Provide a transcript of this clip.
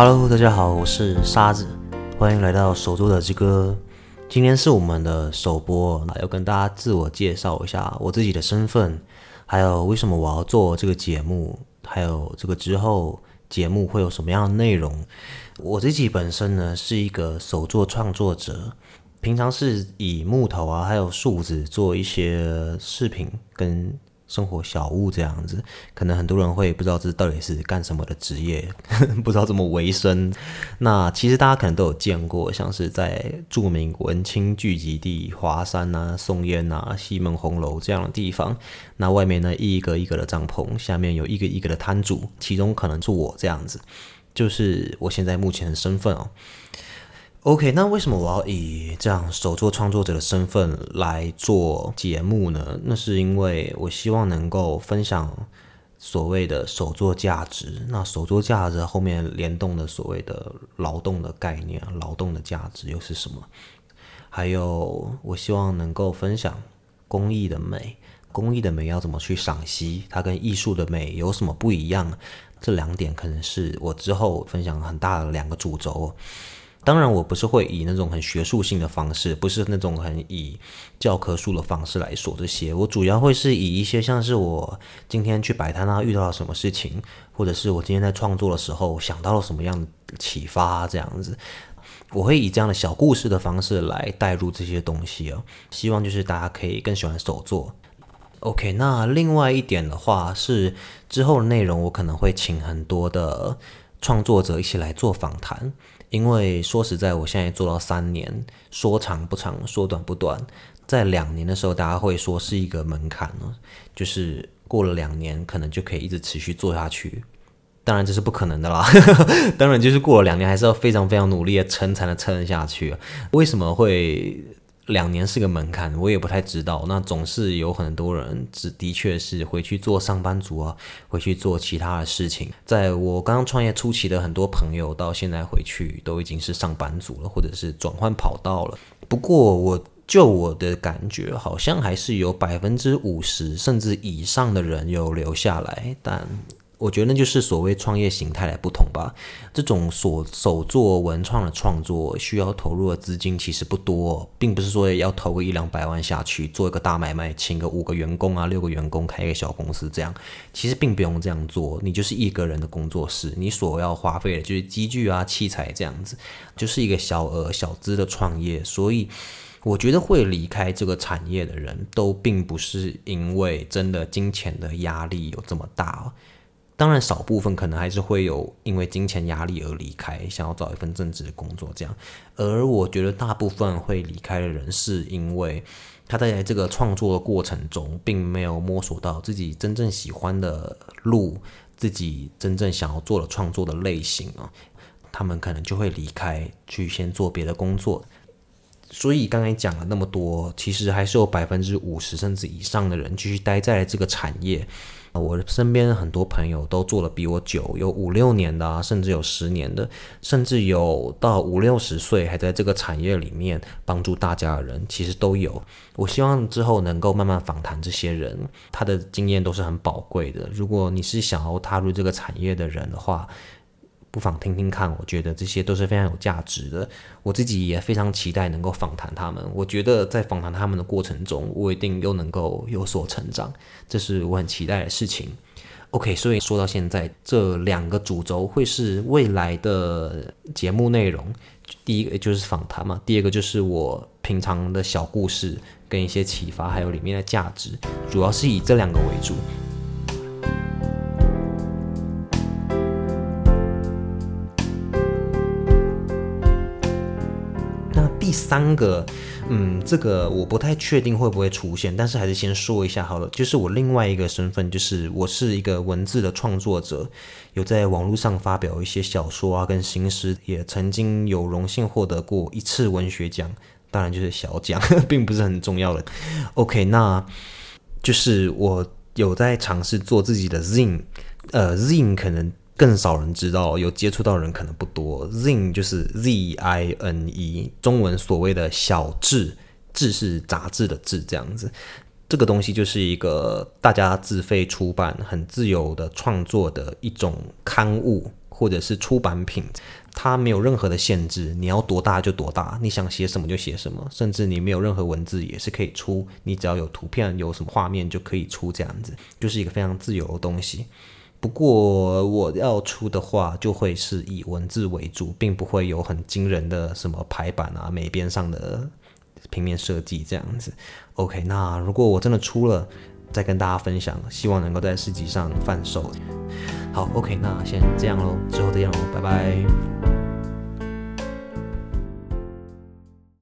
Hello，大家好，我是沙子，欢迎来到手作的之歌。今天是我们的首播，要跟大家自我介绍一下我自己的身份，还有为什么我要做这个节目，还有这个之后节目会有什么样的内容。我自己本身呢是一个手作创作者，平常是以木头啊还有树脂做一些饰品跟。生活小物这样子，可能很多人会不知道这到底是干什么的职业，不知道怎么维生。那其实大家可能都有见过，像是在著名文青聚集地华山啊、松烟啊、西门红楼这样的地方，那外面呢一个一个的帐篷，下面有一个一个的摊主，其中可能是我这样子，就是我现在目前的身份哦。OK，那为什么我要以这样手作创作者的身份来做节目呢？那是因为我希望能够分享所谓的手作价值。那手作价值后面联动的所谓的劳动的概念，劳动的价值又是什么？还有，我希望能够分享工艺的美，工艺的美要怎么去赏析？它跟艺术的美有什么不一样？这两点可能是我之后分享很大的两个主轴。当然，我不是会以那种很学术性的方式，不是那种很以教科书的方式来说这些。我主要会是以一些像是我今天去摆摊啊，遇到了什么事情，或者是我今天在创作的时候想到了什么样的启发这样子，我会以这样的小故事的方式来带入这些东西哦。希望就是大家可以更喜欢手作。OK，那另外一点的话是之后的内容，我可能会请很多的创作者一起来做访谈。因为说实在，我现在做到三年，说长不长，说短不短，在两年的时候，大家会说是一个门槛呢，就是过了两年，可能就可以一直持续做下去。当然这是不可能的啦，当然就是过了两年，还是要非常非常努力的撑才能撑得下去。为什么会？两年是个门槛，我也不太知道。那总是有很多人，只的确是回去做上班族啊，回去做其他的事情。在我刚刚创业初期的很多朋友，到现在回去都已经是上班族了，或者是转换跑道了。不过，我就我的感觉，好像还是有百分之五十甚至以上的人有留下来，但。我觉得那就是所谓创业形态的不同吧。这种所手做文创的创作需要投入的资金其实不多，并不是说要投个一两百万下去做一个大买卖，请个五个员工啊、六个员工开一个小公司这样，其实并不用这样做。你就是一个人的工作室，你所要花费的就是机具啊、器材这样子，就是一个小额小资的创业。所以我觉得会离开这个产业的人都并不是因为真的金钱的压力有这么大。当然，少部分可能还是会有因为金钱压力而离开，想要找一份正职的工作这样。而我觉得大部分会离开的人，是因为他在这个创作的过程中，并没有摸索到自己真正喜欢的路，自己真正想要做的创作的类型啊，他们可能就会离开，去先做别的工作。所以刚才讲了那么多，其实还是有百分之五十甚至以上的人继续待在这个产业。我身边很多朋友都做了比我久，有五六年的，甚至有十年的，甚至有到五六十岁还在这个产业里面帮助大家的人，其实都有。我希望之后能够慢慢访谈这些人，他的经验都是很宝贵的。如果你是想要踏入这个产业的人的话，不妨听听看，我觉得这些都是非常有价值的。我自己也非常期待能够访谈他们。我觉得在访谈他们的过程中，我一定又能够有所成长，这是我很期待的事情。OK，所以说到现在，这两个主轴会是未来的节目内容。第一个就是访谈嘛，第二个就是我平常的小故事跟一些启发，还有里面的价值，主要是以这两个为主。第三个，嗯，这个我不太确定会不会出现，但是还是先说一下好了。就是我另外一个身份，就是我是一个文字的创作者，有在网络上发表一些小说啊，跟新诗，也曾经有荣幸获得过一次文学奖，当然就是小奖，并不是很重要的。OK，那就是我有在尝试做自己的 zine，呃，zine 可能。更少人知道，有接触到人可能不多。Zine 就是 Z I N E，中文所谓的小志，志是杂志的志，这样子。这个东西就是一个大家自费出版、很自由的创作的一种刊物。或者是出版品，它没有任何的限制，你要多大就多大，你想写什么就写什么，甚至你没有任何文字也是可以出，你只要有图片、有什么画面就可以出，这样子就是一个非常自由的东西。不过我要出的话，就会是以文字为主，并不会有很惊人的什么排版啊、美编上的平面设计这样子。OK，那如果我真的出了，再跟大家分享，希望能够在市集上贩售。好，OK，那先这样喽，之后再见喽，拜拜。